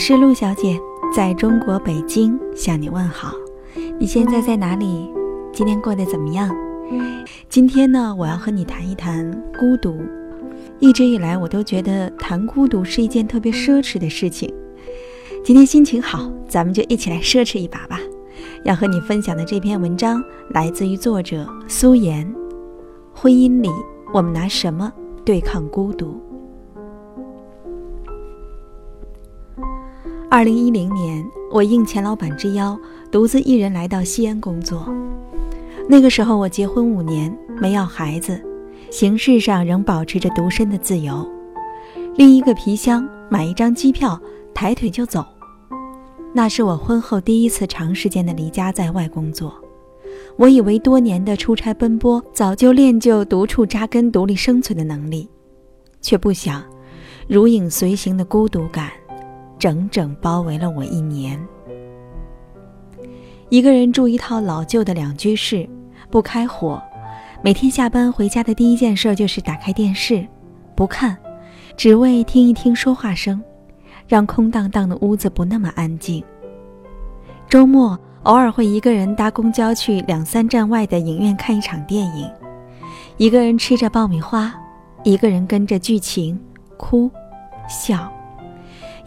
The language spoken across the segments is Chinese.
我是陆小姐，在中国北京向你问好。你现在在哪里？今天过得怎么样？今天呢，我要和你谈一谈孤独。一直以来，我都觉得谈孤独是一件特别奢侈的事情。今天心情好，咱们就一起来奢侈一把吧。要和你分享的这篇文章来自于作者苏妍。婚姻里，我们拿什么对抗孤独？二零一零年，我应钱老板之邀，独自一人来到西安工作。那个时候，我结婚五年，没要孩子，形式上仍保持着独身的自由。拎一个皮箱，买一张机票，抬腿就走。那是我婚后第一次长时间的离家在外工作。我以为多年的出差奔波，早就练就独处扎根、独立生存的能力，却不想，如影随形的孤独感。整整包围了我一年。一个人住一套老旧的两居室，不开火，每天下班回家的第一件事就是打开电视，不看，只为听一听说话声，让空荡荡的屋子不那么安静。周末偶尔会一个人搭公交去两三站外的影院看一场电影，一个人吃着爆米花，一个人跟着剧情哭，笑。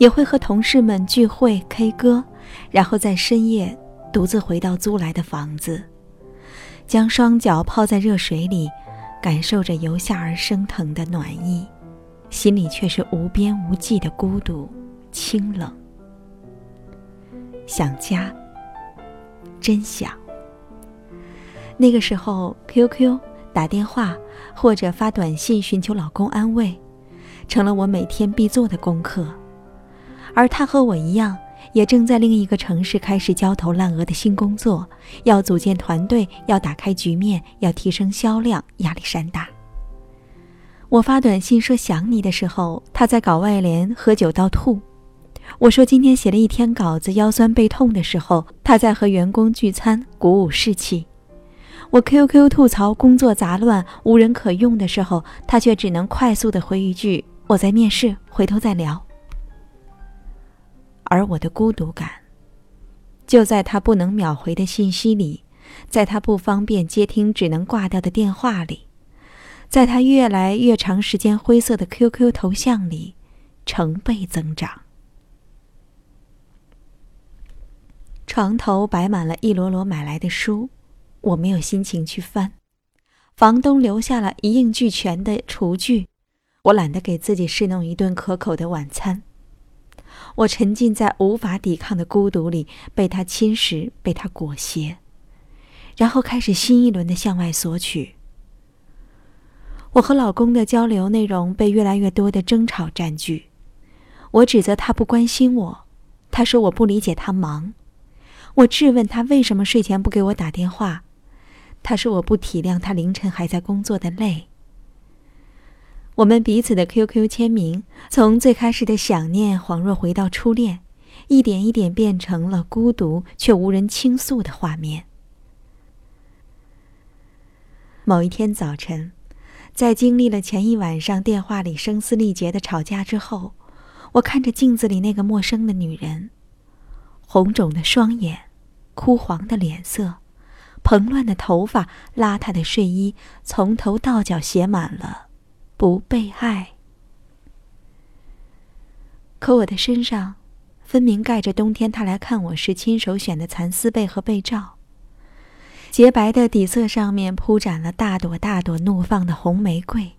也会和同事们聚会 K 歌，然后在深夜独自回到租来的房子，将双脚泡在热水里，感受着由下而升腾的暖意，心里却是无边无际的孤独、清冷。想家，真想。那个时候，QQ 打电话或者发短信寻求老公安慰，成了我每天必做的功课。而他和我一样，也正在另一个城市开始焦头烂额的新工作，要组建团队，要打开局面，要提升销量，压力山大。我发短信说想你的时候，他在搞外联，喝酒到吐；我说今天写了一天稿子，腰酸背痛的时候，他在和员工聚餐，鼓舞士气。我 QQ 吐槽工作杂乱，无人可用的时候，他却只能快速的回一句：“我在面试，回头再聊。”而我的孤独感，就在他不能秒回的信息里，在他不方便接听只能挂掉的电话里，在他越来越长时间灰色的 QQ 头像里，成倍增长。床头摆满了一摞摞买来的书，我没有心情去翻。房东留下了一应俱全的厨具，我懒得给自己侍弄一顿可口的晚餐。我沉浸在无法抵抗的孤独里，被他侵蚀，被他裹挟，然后开始新一轮的向外索取。我和老公的交流内容被越来越多的争吵占据。我指责他不关心我，他说我不理解他忙。我质问他为什么睡前不给我打电话，他说我不体谅他凌晨还在工作的累。我们彼此的 QQ 签名，从最开始的想念，恍若回到初恋，一点一点变成了孤独却无人倾诉的画面。某一天早晨，在经历了前一晚上电话里声嘶力竭的吵架之后，我看着镜子里那个陌生的女人，红肿的双眼，枯黄的脸色，蓬乱的头发，邋遢的睡衣，从头到脚写满了。不被爱，可我的身上分明盖着冬天他来看我时亲手选的蚕丝被和被罩。洁白的底色上面铺展了大朵大朵怒放的红玫瑰。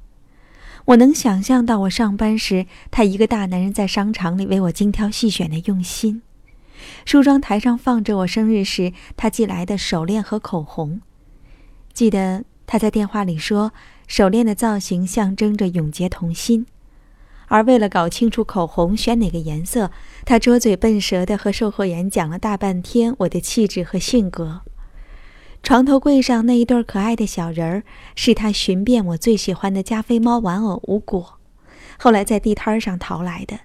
我能想象到我上班时，他一个大男人在商场里为我精挑细选的用心。梳妆台上放着我生日时他寄来的手链和口红。记得他在电话里说。手链的造型象征着永结同心，而为了搞清楚口红选哪个颜色，他拙嘴笨舌的和售货员讲了大半天我的气质和性格。床头柜上那一对可爱的小人儿，是他寻遍我最喜欢的加菲猫玩偶无果，后来在地摊上淘来的，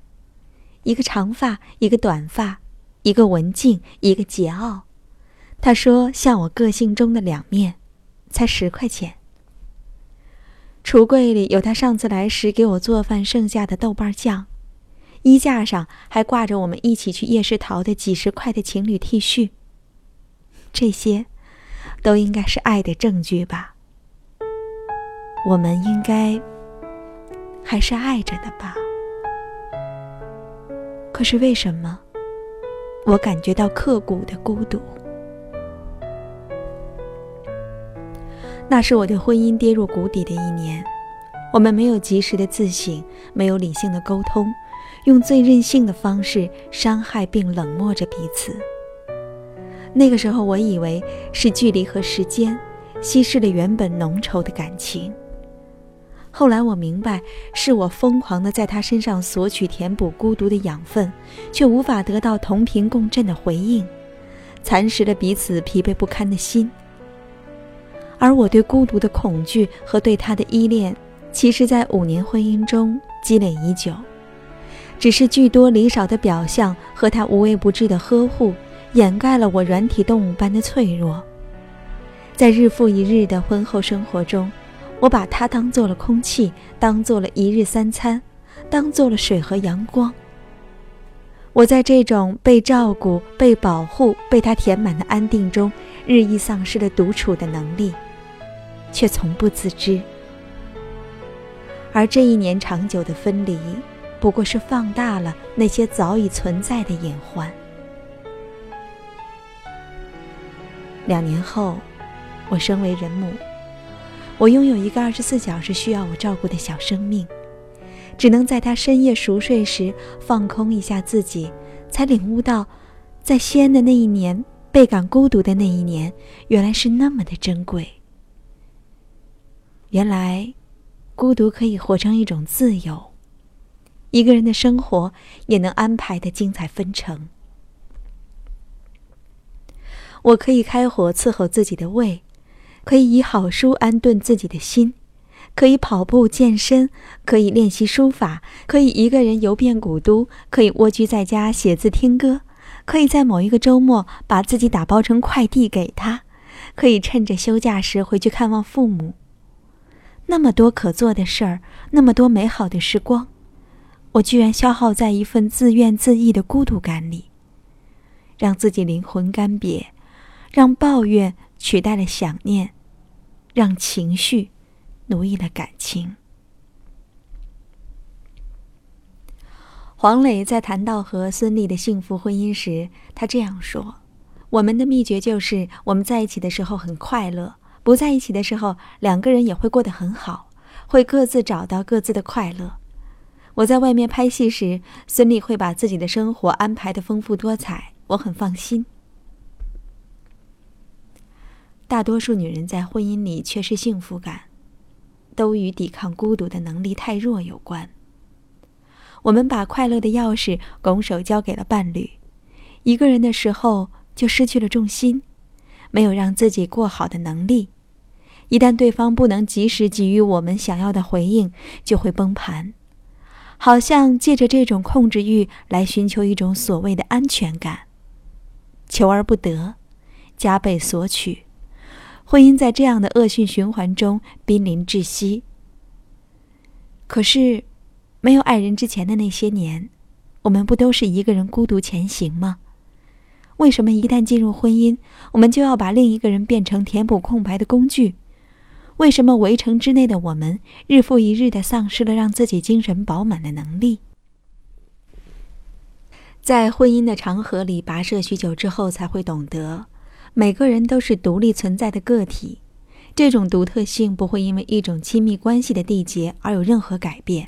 一个长发，一个短发，一个文静，一个桀骜。他说像我个性中的两面，才十块钱。橱柜里有他上次来时给我做饭剩下的豆瓣酱，衣架上还挂着我们一起去夜市淘的几十块的情侣 T 恤。这些，都应该是爱的证据吧？我们应该还是爱着的吧？可是为什么，我感觉到刻骨的孤独？那是我的婚姻跌入谷底的一年，我们没有及时的自省，没有理性的沟通，用最任性的方式伤害并冷漠着彼此。那个时候，我以为是距离和时间稀释了原本浓稠的感情。后来我明白，是我疯狂的在他身上索取填补孤独的养分，却无法得到同频共振的回应，蚕食了彼此疲惫不堪的心。而我对孤独的恐惧和对他的依恋，其实，在五年婚姻中积累已久，只是聚多离少的表象和他无微不至的呵护，掩盖了我软体动物般的脆弱。在日复一日的婚后生活中，我把他当做了空气，当做了一日三餐，当做了水和阳光。我在这种被照顾、被保护、被他填满的安定中，日益丧失了独处的能力。却从不自知，而这一年长久的分离，不过是放大了那些早已存在的隐患。两年后，我身为人母，我拥有一个二十四小时需要我照顾的小生命，只能在他深夜熟睡时放空一下自己，才领悟到，在西安的那一年，倍感孤独的那一年，原来是那么的珍贵。原来，孤独可以活成一种自由。一个人的生活也能安排的精彩纷呈。我可以开火伺候自己的胃，可以以好书安顿自己的心，可以跑步健身，可以练习书法，可以一个人游遍古都，可以蜗居在家写字听歌，可以在某一个周末把自己打包成快递给他，可以趁着休假时回去看望父母。那么多可做的事儿，那么多美好的时光，我居然消耗在一份自怨自艾的孤独感里，让自己灵魂干瘪，让抱怨取代了想念，让情绪奴役了感情。黄磊在谈到和孙俪的幸福婚姻时，他这样说：“我们的秘诀就是我们在一起的时候很快乐。”不在一起的时候，两个人也会过得很好，会各自找到各自的快乐。我在外面拍戏时，孙俪会把自己的生活安排的丰富多彩，我很放心。大多数女人在婚姻里缺失幸福感，都与抵抗孤独的能力太弱有关。我们把快乐的钥匙拱手交给了伴侣，一个人的时候就失去了重心，没有让自己过好的能力。一旦对方不能及时给予我们想要的回应，就会崩盘，好像借着这种控制欲来寻求一种所谓的安全感，求而不得，加倍索取，婚姻在这样的恶性循环中濒临窒息。可是，没有爱人之前的那些年，我们不都是一个人孤独前行吗？为什么一旦进入婚姻，我们就要把另一个人变成填补空白的工具？为什么围城之内的我们日复一日的丧失了让自己精神饱满的能力？在婚姻的长河里跋涉许久之后，才会懂得，每个人都是独立存在的个体，这种独特性不会因为一种亲密关系的缔结而有任何改变。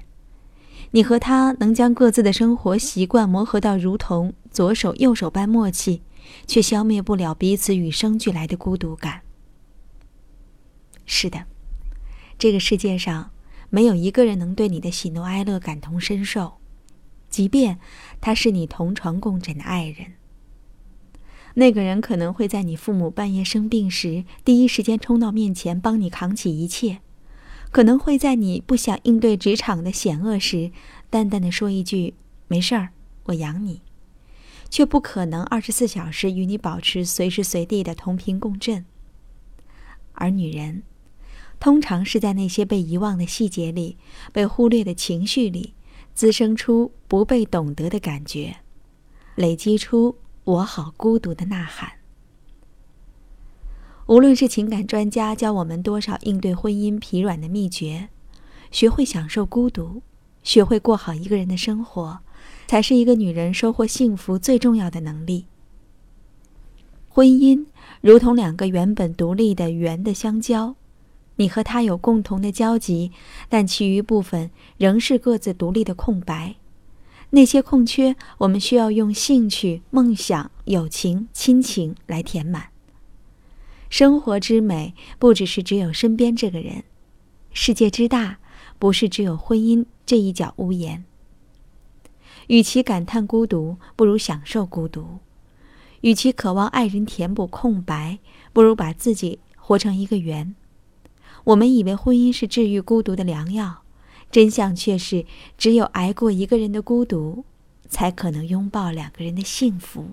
你和他能将各自的生活习惯磨合到如同左手右手般默契，却消灭不了彼此与生俱来的孤独感。是的，这个世界上没有一个人能对你的喜怒哀乐感同身受，即便他是你同床共枕的爱人。那个人可能会在你父母半夜生病时，第一时间冲到面前帮你扛起一切；可能会在你不想应对职场的险恶时，淡淡的说一句“没事儿，我养你”，却不可能二十四小时与你保持随时随地的同频共振。而女人。通常是在那些被遗忘的细节里，被忽略的情绪里，滋生出不被懂得的感觉，累积出“我好孤独”的呐喊。无论是情感专家教我们多少应对婚姻疲软的秘诀，学会享受孤独，学会过好一个人的生活，才是一个女人收获幸福最重要的能力。婚姻如同两个原本独立的圆的相交，你和他有共同的交集，但其余部分仍是各自独立的空白。那些空缺，我们需要用兴趣、梦想、友情、亲情来填满。生活之美，不只是只有身边这个人；世界之大，不是只有婚姻这一角屋檐。与其感叹孤独，不如享受孤独。与其渴望爱人填补空白，不如把自己活成一个圆。我们以为婚姻是治愈孤独的良药，真相却是，只有挨过一个人的孤独，才可能拥抱两个人的幸福。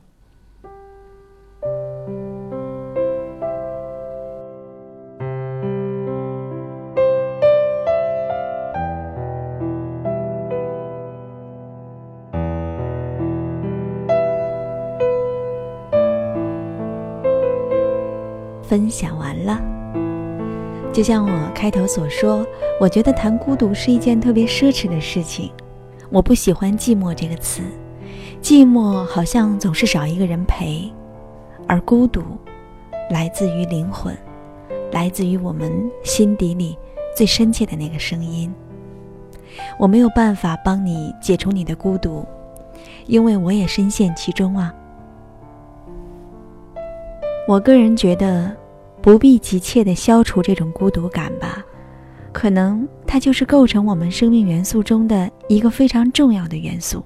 就像我开头所说，我觉得谈孤独是一件特别奢侈的事情。我不喜欢“寂寞”这个词，寂寞好像总是少一个人陪，而孤独来自于灵魂，来自于我们心底里最深切的那个声音。我没有办法帮你解除你的孤独，因为我也深陷其中啊。我个人觉得，不必急切的消除这种孤独感吧，可能它就是构成我们生命元素中的一个非常重要的元素。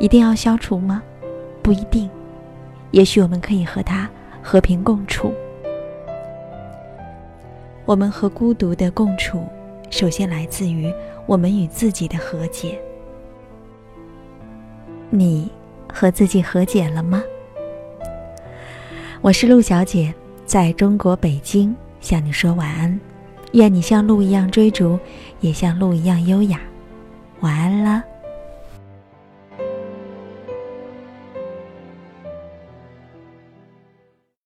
一定要消除吗？不一定，也许我们可以和它和平共处。我们和孤独的共处，首先来自于我们与自己的和解。你和自己和解了吗？我是陆小姐，在中国北京向你说晚安，愿你像鹿一样追逐，也像鹿一样优雅。晚安了。